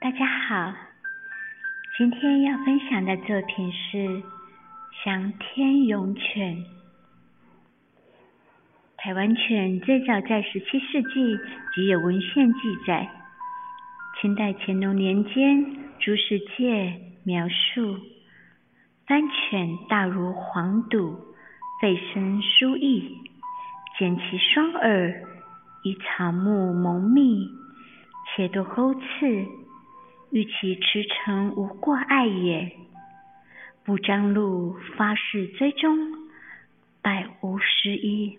大家好，今天要分享的作品是《翔天勇犬》。台湾犬最早在十七世纪即有文献记载，清代乾隆年间朱世界描述：番犬大如黄肚，背身疏翼，剪其双耳，以草木蒙密，且多钩刺。欲其驰骋无过碍也。不张路发誓追踪，百无失一。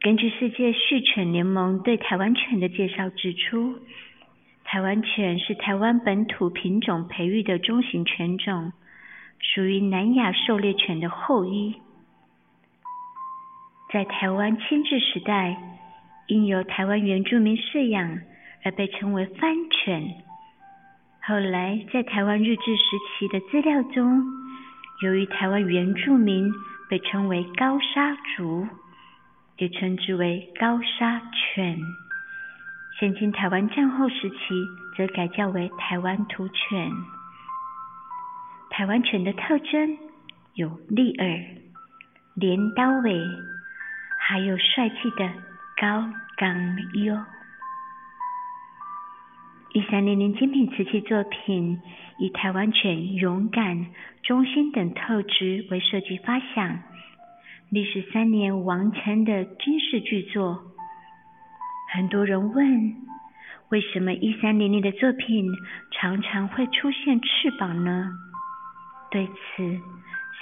根据世界畜犬联盟对台湾犬的介绍指出，台湾犬是台湾本土品种培育的中型犬种，属于南亚狩猎犬的后裔。在台湾清治时代，因由台湾原住民饲养而被称为番犬。后来，在台湾日治时期的资料中，由于台湾原住民被称为高沙族，也称之为高沙犬。现今台湾战后时期，则改叫为台湾土犬。台湾犬的特征有立耳、镰刀尾，还有帅气的高岗腰。一三零零精品瓷器作品，以台湾犬勇敢、忠心等特质为设计发想，历时三年完成的军事巨作。很多人问，为什么一三零零的作品常常会出现翅膀呢？对此，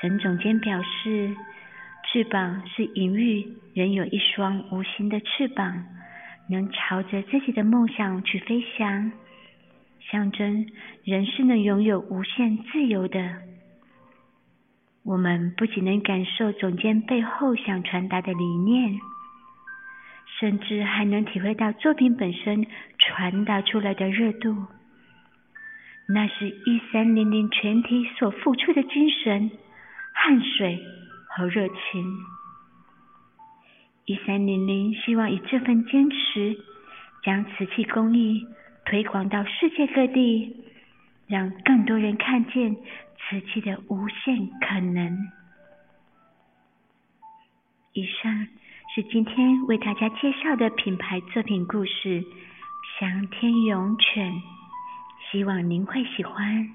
沈总监表示，翅膀是隐喻人有一双无形的翅膀，能朝着自己的梦想去飞翔。象征人是能拥有无限自由的。我们不仅能感受总监背后想传达的理念，甚至还能体会到作品本身传达出来的热度。那是一三零零全体所付出的精神、汗水和热情。一三零零希望以这份坚持，将瓷器工艺。推广到世界各地，让更多人看见瓷器的无限可能。以上是今天为大家介绍的品牌作品故事——翔天勇犬，希望您会喜欢。